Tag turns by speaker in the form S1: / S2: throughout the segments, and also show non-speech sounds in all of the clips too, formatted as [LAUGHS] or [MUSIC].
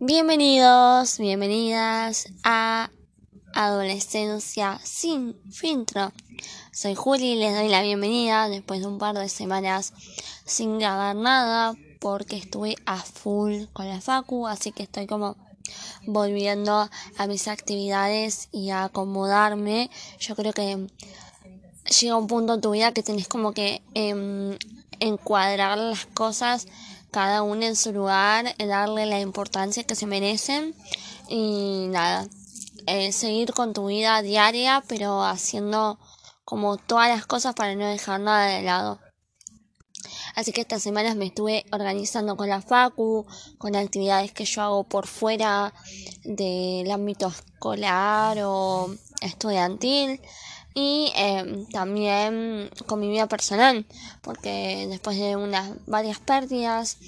S1: Bienvenidos, bienvenidas a Adolescencia sin filtro. Soy Juli y les doy la bienvenida después de un par de semanas sin grabar nada porque estuve a full con la facu, así que estoy como volviendo a mis actividades y a acomodarme. Yo creo que llega un punto en tu vida que tenés como que em, encuadrar las cosas cada uno en su lugar, darle la importancia que se merecen y nada, eh, seguir con tu vida diaria, pero haciendo como todas las cosas para no dejar nada de lado. Así que estas semanas me estuve organizando con la Facu, con actividades que yo hago por fuera del ámbito escolar o estudiantil y em, también con mi vida personal, porque después de unas varias pérdidas,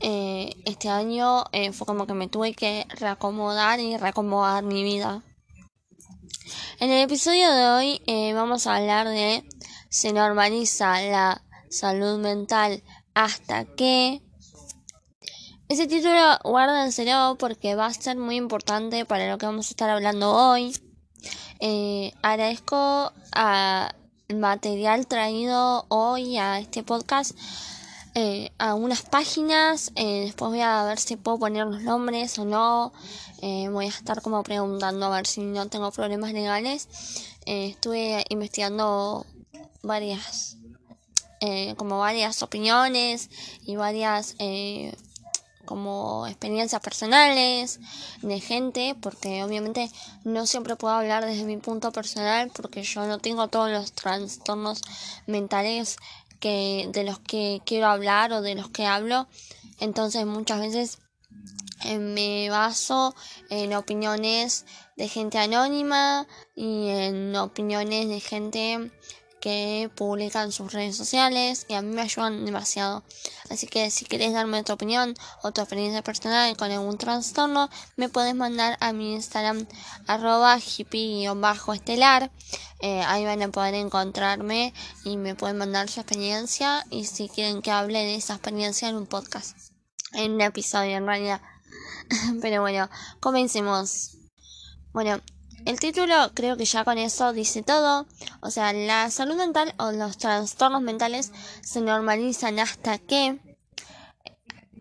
S1: eh, este año eh, fue como que me tuve que reacomodar y reacomodar mi vida. En el episodio de hoy eh, vamos a hablar de se normaliza la salud mental hasta que ese título guárdenselo porque va a ser muy importante para lo que vamos a estar hablando hoy. Eh, agradezco al material traído hoy a este podcast. Eh, a unas páginas, eh, después voy a ver si puedo poner los nombres o no, eh, voy a estar como preguntando a ver si no tengo problemas legales. estuve investigando varias, como varias opiniones y varias como experiencias personales de gente, porque obviamente no siempre puedo hablar desde mi punto personal, porque yo no tengo todos los trastornos mentales que de los que quiero hablar o de los que hablo. Entonces muchas veces eh, me baso en opiniones de gente anónima y en opiniones de gente que publican sus redes sociales y a mí me ayudan demasiado. Así que si querés darme tu opinión o tu experiencia personal con algún trastorno, me puedes mandar a mi Instagram arroba hippie-estelar. Eh, ahí van a poder encontrarme y me pueden mandar su experiencia y si quieren que hable de esa experiencia en un podcast, en un episodio en realidad. [LAUGHS] Pero bueno, comencemos. Bueno, el título creo que ya con eso dice todo. O sea, la salud mental o los trastornos mentales se normalizan hasta que,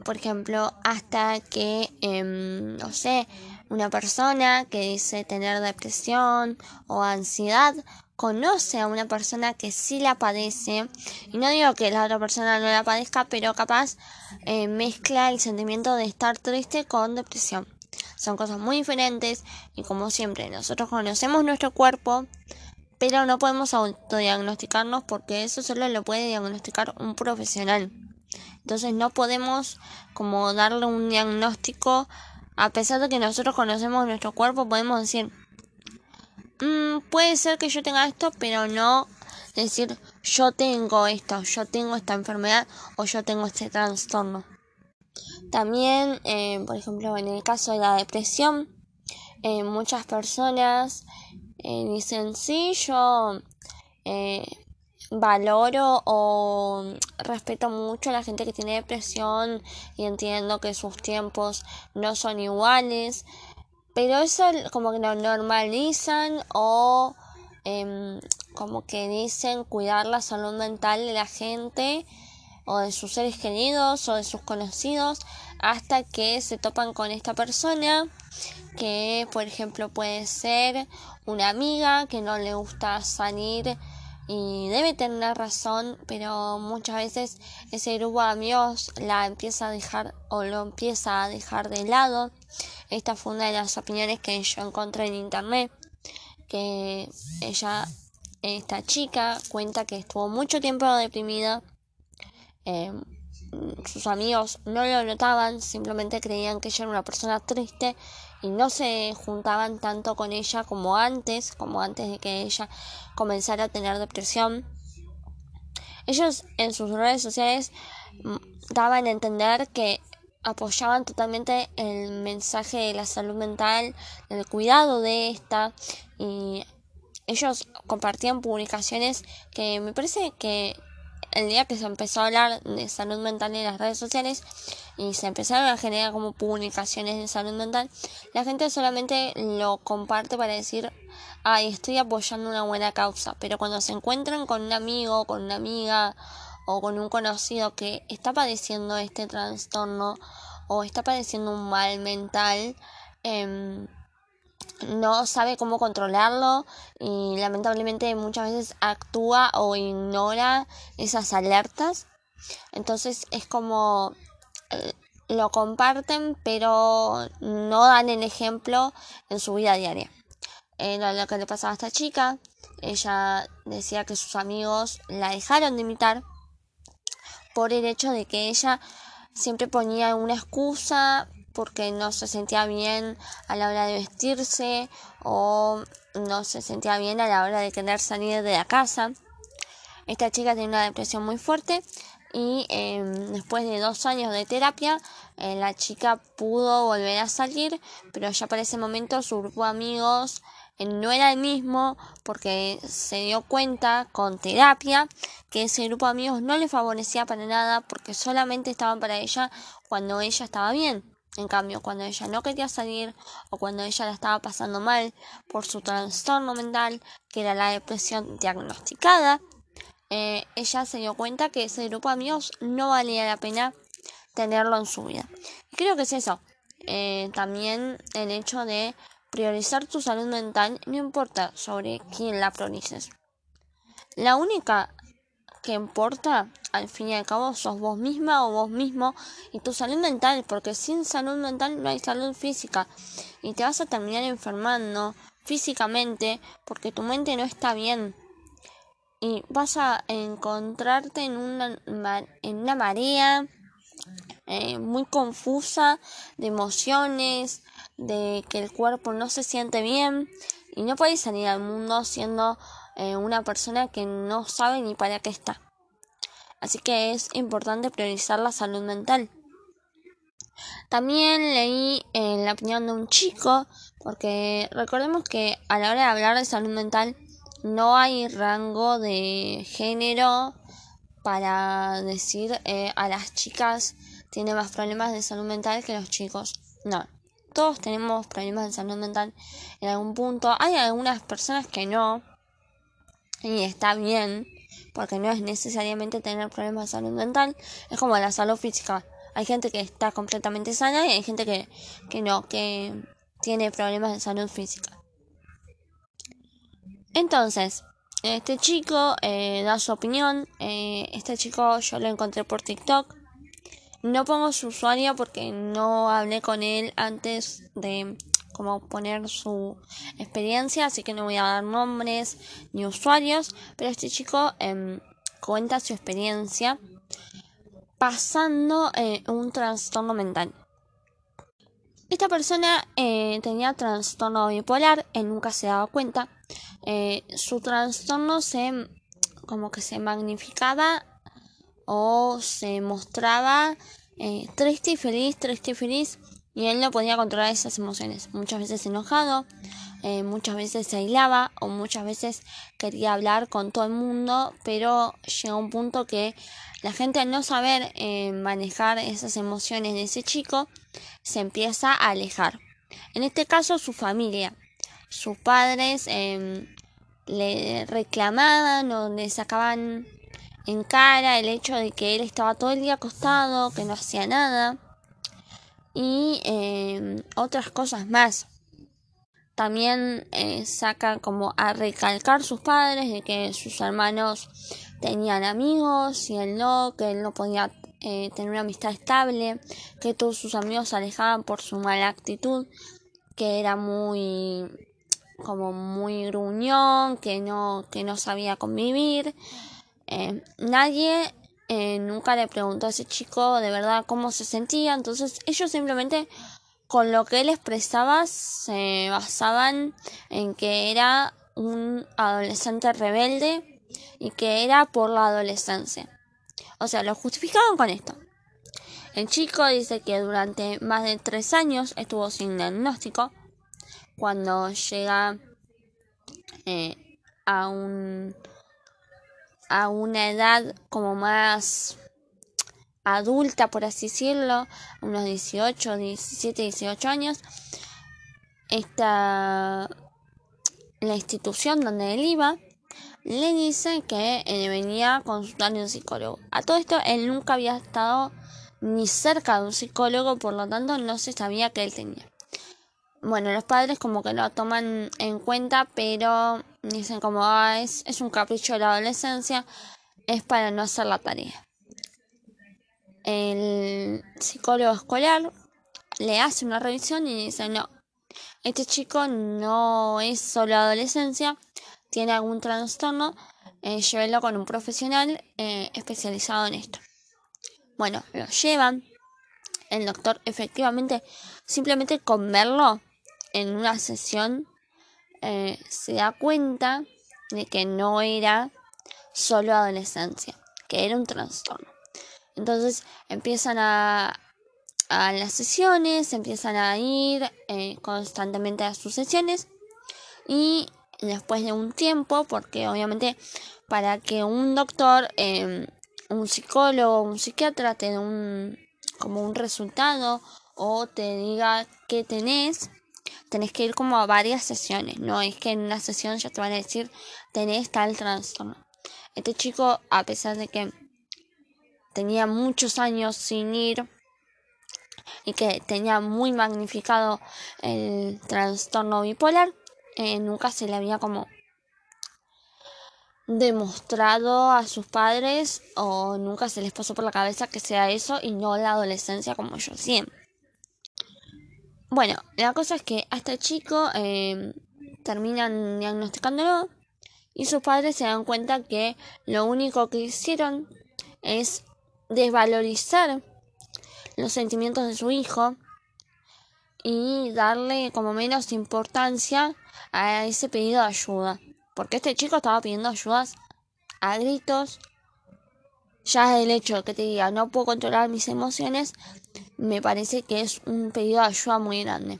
S1: por ejemplo, hasta que, em, no sé, una persona que dice tener depresión o ansiedad conoce a una persona que sí la padece, y no digo que la otra persona no la padezca, pero capaz eh, mezcla el sentimiento de estar triste con depresión. Son cosas muy diferentes y como siempre nosotros conocemos nuestro cuerpo, pero no podemos autodiagnosticarnos porque eso solo lo puede diagnosticar un profesional. Entonces no podemos como darle un diagnóstico a pesar de que nosotros conocemos nuestro cuerpo, podemos decir, mm, puede ser que yo tenga esto, pero no decir yo tengo esto, yo tengo esta enfermedad o yo tengo este trastorno. También, eh, por ejemplo, en el caso de la depresión, eh, muchas personas eh, dicen, sí, yo valoro o respeto mucho a la gente que tiene depresión y entiendo que sus tiempos no son iguales, pero eso como que lo normalizan o em, como que dicen cuidar la salud mental de la gente o de sus seres queridos o de sus conocidos hasta que se topan con esta persona que por ejemplo puede ser una amiga que no le gusta salir y debe tener razón, pero muchas veces ese grupo de amigos la empieza a dejar o lo empieza a dejar de lado. Esta fue una de las opiniones que yo encontré en internet, que ella, esta chica, cuenta que estuvo mucho tiempo deprimida Em, sus amigos no lo notaban, simplemente creían que ella era una persona triste y no se juntaban tanto con ella como antes, como antes de que ella comenzara a tener depresión. Ellos en sus redes sociales mm, daban a entender que apoyaban totalmente el mensaje de la salud mental, del cuidado de esta y ellos compartían publicaciones que me parece que el día que se empezó a hablar de salud mental en las redes sociales y se empezaron a generar como publicaciones de salud mental, la gente solamente lo comparte para decir, ay, estoy apoyando una buena causa, pero cuando se encuentran con un amigo, con una amiga o con un conocido que está padeciendo este trastorno o está padeciendo un mal mental, eh, no sabe cómo controlarlo y lamentablemente muchas veces actúa o ignora esas alertas. Entonces es como eh, lo comparten pero no dan el ejemplo en su vida diaria. Lo que le pasaba a esta chica. Ella decía que sus amigos la dejaron de imitar por el hecho de que ella siempre ponía una excusa porque no se sentía bien a la hora de vestirse o no se sentía bien a la hora de querer salir de la casa. Esta chica tiene una depresión muy fuerte y em, después de dos años de terapia eh, la chica pudo volver a salir pero ya para ese momento su grupo de amigos eh, no era el mismo porque se dio cuenta con terapia que ese grupo de amigos no le favorecía para nada porque solamente estaban para ella cuando ella estaba bien en cambio, cuando ella no quería salir o cuando ella la estaba pasando mal por su trastorno mental, que era la depresión diagnosticada, eh, ella se dio cuenta que ese grupo de amigos no valía la pena tenerlo en su vida. Y creo que es eso. Eh, también el hecho de priorizar tu salud mental, no importa sobre quién la priorices. La única que importa, al fin y al cabo, sos vos misma o vos mismo y tu salud mental, porque sin salud mental no hay salud física. Y te vas a terminar enfermando físicamente porque tu mente no está bien. Y vas a encontrarte en una, en una marea eh, muy confusa de emociones, de que el cuerpo no se siente bien y no puedes salir al mundo siendo eh, una persona que no sabe ni para qué está. Así que es importante priorizar la salud mental. También leí en la opinión de un chico, porque recordemos que a la hora de hablar de salud mental no hay rango de género para decir eh, a las chicas tiene más problemas de salud mental que los chicos. No, todos tenemos problemas de salud mental en algún punto. Hay algunas personas que no, y está bien, porque no es necesariamente tener problemas de salud mental, es como la salud física. Hay gente que está completamente sana y hay gente que, que no, que tiene problemas de salud física. Entonces, este chico eh, da su opinión. Eh, este chico yo lo encontré por TikTok. No pongo su usuario porque no hablé con él antes de como poner su experiencia, así que no voy a dar nombres ni usuarios, pero este chico em, cuenta su experiencia pasando eh, un trastorno mental. Esta persona eh, tenía trastorno bipolar, él nunca se daba cuenta. Eh, su trastorno se como que se magnificaba o se mostraba triste y feliz, triste y feliz y él no podía controlar esas emociones. Muchas veces enojado, eh, muchas veces se aislaba o muchas veces quería hablar con todo el mundo, pero llegó un punto que la gente al no saber eh, manejar esas emociones de ese chico se empieza a alejar. En este caso su familia, sus padres em, le reclamaban o le sacaban en cara el hecho de que él estaba todo el día acostado, que no hacía nada y em, otras cosas más. También eh, saca como a recalcar sus padres de que sus hermanos tenían amigos y él no, que él no podía eh, tener una amistad estable, que todos sus amigos se alejaban por su mala actitud, que era muy como muy gruñón, que no, que no sabía convivir. Eh, nadie eh, nunca le preguntó a ese chico de verdad cómo se sentía, entonces ellos simplemente con lo que él expresaba se basaban en que era un adolescente rebelde y que era por la adolescencia. O sea, lo justificaban con esto. El chico dice que durante más de tres años estuvo sin diagnóstico. Cuando llega eh, a un a una edad como más adulta, por así decirlo, unos 18, 17, 18 años, esta, la institución donde él iba le dice que eh, venía a consultar a un psicólogo. A todo esto él nunca había estado ni cerca de un psicólogo, por lo tanto no se sabía que él tenía. Bueno, los padres como que lo toman en cuenta, pero dicen como ah, es, es un capricho de la adolescencia, es para no hacer la tarea. El psicólogo escolar le hace una revisión y dice no, este chico no es solo adolescencia, tiene algún trastorno, eh, llévelo con un profesional eh, especializado en esto. Bueno, lo llevan. El doctor efectivamente, simplemente con verlo en una sesión, eh, se da cuenta de que no era solo adolescencia, que era un trastorno. Entonces empiezan a, a las sesiones, empiezan a ir eh, constantemente a sus sesiones y después de un tiempo, porque obviamente para que un doctor, em, un psicólogo, un psiquiatra te dé un, como un resultado o te diga qué tenés, tenés que ir como a varias sesiones, no es que en una sesión ya te van a decir tenés tal trastorno. Este chico, a pesar de que tenía muchos años sin ir y que tenía muy magnificado el trastorno bipolar, eh, nunca se le había como demostrado a sus padres o nunca se les pasó por la cabeza que sea eso y no la adolescencia como yo siempre. Bueno, la cosa es que a este chico eh, terminan diagnosticándolo y sus padres se dan cuenta que lo único que hicieron es desvalorizar los sentimientos de su hijo y darle como menos importancia a ese pedido de ayuda. Porque este chico estaba pidiendo ayudas a gritos. Ya el hecho de que te diga no puedo controlar mis emociones, me parece que es un pedido de ayuda muy grande.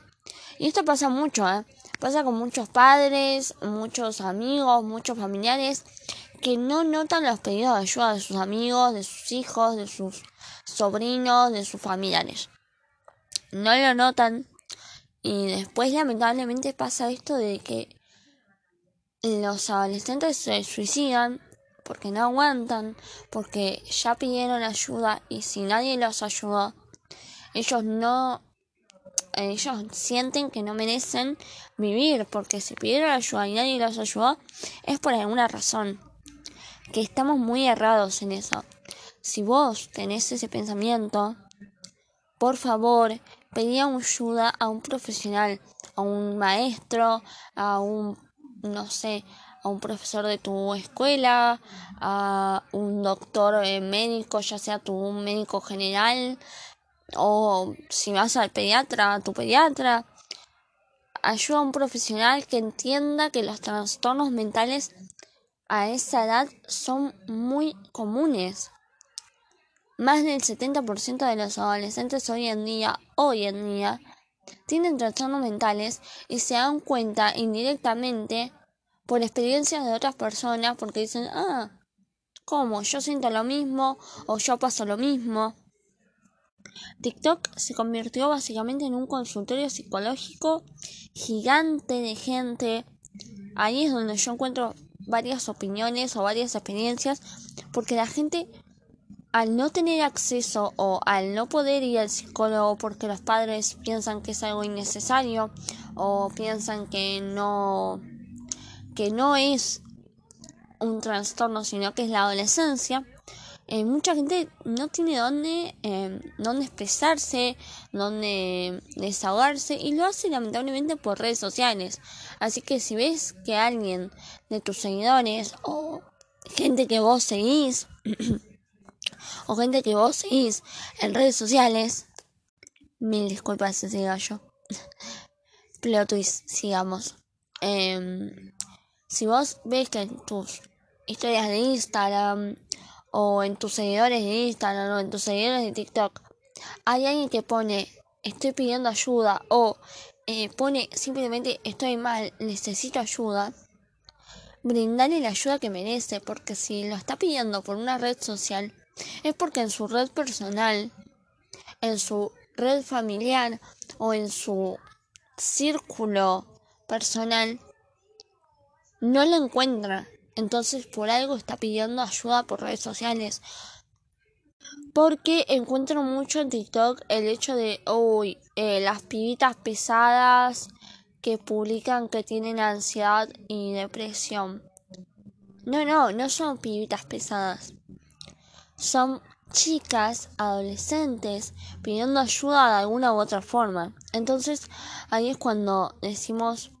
S1: Y esto pasa mucho, ¿eh? Pasa con muchos padres, muchos amigos, muchos familiares que no notan los pedidos de ayuda de sus amigos, de sus hijos, de sus sobrinos, de sus familiares. No lo notan y después lamentablemente pasa esto de que los adolescentes se suicidan porque no aguantan, porque ya pidieron ayuda y si nadie los ayudó, ellos no ellos sienten que no merecen vivir, porque si pidieron ayuda y nadie los ayudó, es por alguna razón. Que estamos muy errados en eso. Si vos tenés ese pensamiento, por favor, pedí ayuda a un profesional, a un maestro, a un, no sé, a un profesor de tu escuela, a un doctor eh, médico, ya sea tu un médico general, o si vas al pediatra, a tu pediatra. Ayuda a un profesional que entienda que los trastornos mentales a esa edad son muy comunes. Más del 70% de los adolescentes hoy en día, hoy en día, tienen trastornos mentales y se dan cuenta indirectamente por experiencias de otras personas porque dicen, ah, ¿cómo? Yo siento lo mismo o yo paso lo mismo. TikTok se convirtió básicamente en un consultorio psicológico gigante de gente. Ahí es donde yo encuentro varias opiniones o varias experiencias porque la gente al no tener acceso o al no poder ir al psicólogo porque los padres piensan que es algo innecesario o piensan que no que no es un trastorno sino que es la adolescencia eh, mucha gente no tiene dónde, eh, dónde expresarse, dónde desahogarse y lo hace lamentablemente por redes sociales. Así que si ves que alguien de tus seguidores o gente que vos seguís [CLEARS THROAT] o gente que vos seguís en redes sociales, mil disculpas ese gallo. [LAUGHS] Twist, sigamos. Em, si vos ves que tus historias de Instagram o en tus seguidores de Instagram o en tus seguidores de TikTok hay alguien que pone estoy pidiendo ayuda o eh, pone simplemente estoy mal, necesito ayuda, brindarle la ayuda que merece, porque si lo está pidiendo por una red social, es porque en su red personal, en su red familiar o en su círculo personal, no lo encuentra. Entonces por algo está pidiendo ayuda por redes sociales. Porque encuentro mucho en TikTok el hecho de, uy, eh, las pibitas pesadas que publican que tienen ansiedad y depresión. No, no, no son pibitas pesadas. Son chicas, adolescentes, pidiendo ayuda de alguna u otra forma. Entonces ahí es cuando decimos,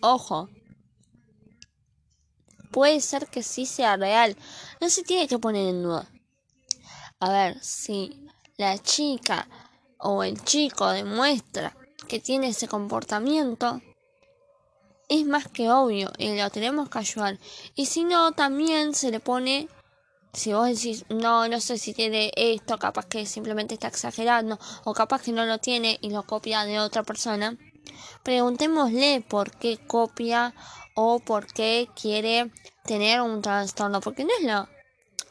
S1: ojo, puede ser que sí sea real. No se tiene que poner en duda. A ver, si la chica o el chico demuestra que tiene ese comportamiento, es más que obvio y lo tenemos que ayudar. Y si no, también se le pone, si vos decís, no, no sé si tiene esto, capaz que simplemente está exagerando, o capaz que no lo tiene y lo copia de otra persona, preguntémosle por qué copia o por qué quiere tener un trastorno, porque no es lo,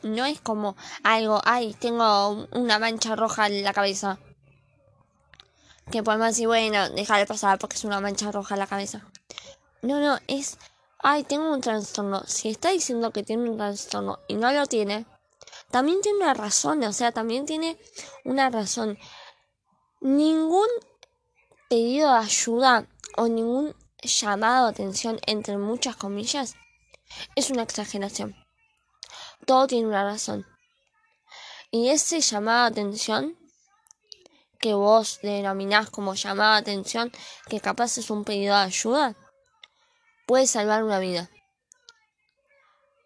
S1: no es como algo, ay, tengo una mancha roja en la cabeza. Que podemos decir, bueno, déjale pasar porque es una mancha roja en la cabeza. No, no, es, ay, tengo un trastorno. Si está diciendo que tiene un trastorno y no lo tiene, también tiene una razón, o sea, también tiene una razón. Ningún pedido de ayuda o ningún llamado atención, entre muchas comillas, es una exageración. Todo tiene una razón. Y ese llamado atención que vos denominás como llamado de atención, que capaz es un pedido de ayuda, puede salvar una vida.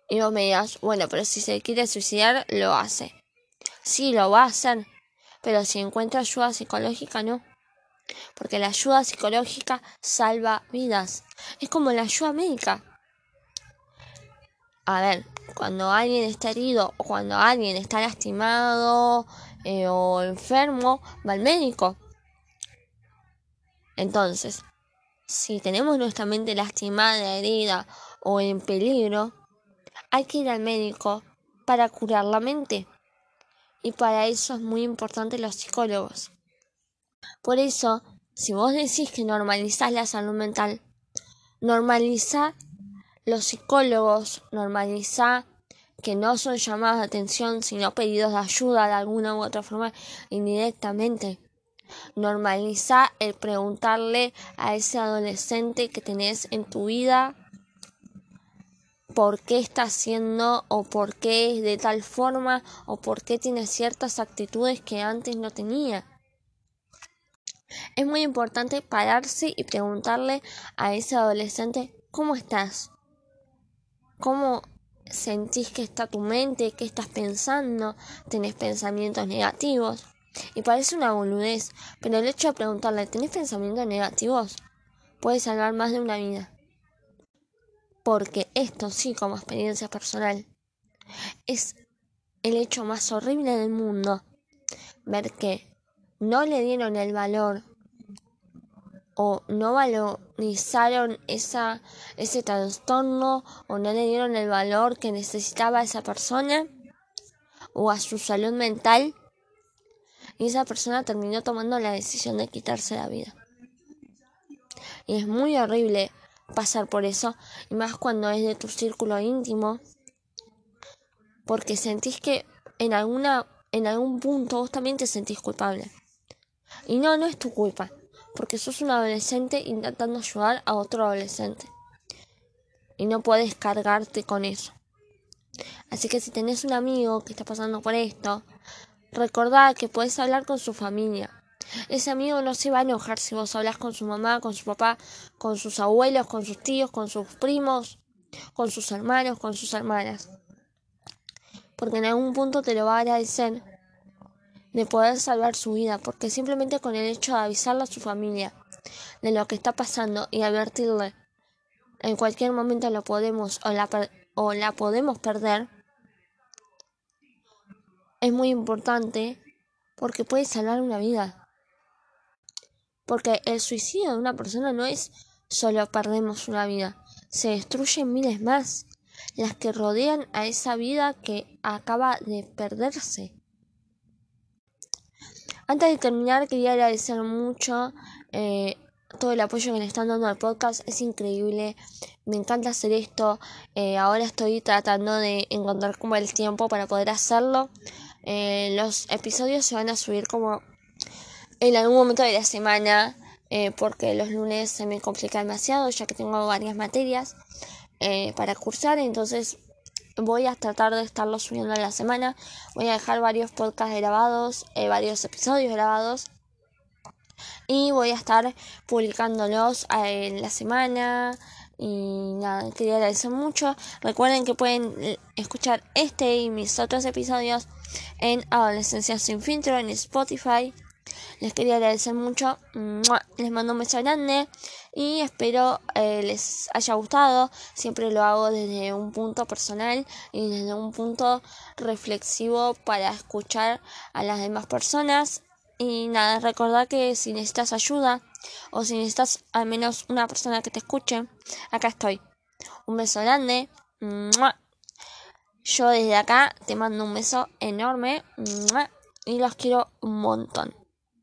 S1: Y vos me digas, bueno, pero si se quiere suicidar, lo hace. Sí, lo va a hacer, pero si encuentra ayuda psicológica, no. Porque la ayuda psicológica salva vidas. Es como la ayuda médica. A ver, cuando alguien está herido o cuando alguien está lastimado eh, o enfermo, va al médico. Entonces, si tenemos nuestra mente lastimada, herida o en peligro, hay que ir al médico para curar la mente. Y para eso es muy importante los psicólogos. Por eso, si vos decís que normalizás la salud mental, normaliza los psicólogos, normaliza que no son llamadas de atención, sino pedidos de ayuda de alguna u otra forma indirectamente. Normaliza el preguntarle a ese adolescente que tenés en tu vida por qué está haciendo o por qué es de tal forma o por qué tiene ciertas actitudes que antes no tenía. Es muy importante pararse y preguntarle a ese adolescente ¿cómo estás? ¿Cómo sentís que está tu mente? ¿Qué estás pensando? ¿Tenés pensamientos negativos? Y parece una boludez, pero el hecho de preguntarle, ¿tenés pensamientos negativos? puede salvar más de una vida. Porque esto sí, como experiencia personal, es el hecho más horrible del mundo. Ver que no le dieron el valor o no valorizaron esa, ese trastorno o no le dieron el valor que necesitaba a esa persona o a su salud mental y esa persona terminó tomando la decisión de quitarse la vida. Y es muy horrible pasar por eso, y más cuando es de tu círculo íntimo, porque sentís que en alguna en algún punto vos también te sentís culpable. Y no, no es tu culpa, porque sos un adolescente intentando ayudar a otro adolescente. Y no puedes cargarte con eso. Así que si tenés un amigo que está pasando por esto, Recordad que puedes hablar con su familia. Ese amigo no se va a enojar si vos hablas con su mamá, con su papá, con sus abuelos, con sus tíos, con sus primos, con sus hermanos, con sus hermanas. Porque en algún punto te lo va a agradecer de poder salvar su vida, porque simplemente con el hecho de avisarle a su familia de lo que está pasando y advertirle en cualquier momento lo podemos o la, o la podemos perder, es muy importante porque puede salvar una vida. Porque el suicidio de una persona no es solo perdemos una vida, se destruyen miles más, las que rodean a esa vida que acaba de perderse. Antes de terminar, quería agradecer mucho eh, todo el apoyo que le están dando al podcast. Es increíble. Me encanta hacer esto. Eh, ahora estoy tratando de encontrar como el tiempo para poder hacerlo. Eh, los episodios se van a subir como en algún momento de la semana. porque los lunes se me complica demasiado ya que tengo varias materias para cursar. Entonces voy a tratar de estarlo subiendo en la semana. Voy a dejar varios podcasts grabados, eh, varios episodios grabados. Y voy a estar publicándolos eh, en la semana. Y nada, quería agradecer mucho. Recuerden que pueden eh, escuchar este y mis otros episodios en Adolescencia sin filtro en Spotify. Les quería agradecer mucho. Les mando un beso grande y espero eh, les haya gustado. Siempre lo hago desde un punto personal y desde un punto reflexivo para escuchar a las demás personas. Y nada, recordar que si necesitas ayuda o si necesitas al menos una persona que te escuche, acá estoy. Un beso grande. Yo desde acá te mando un beso enorme y los quiero un montón.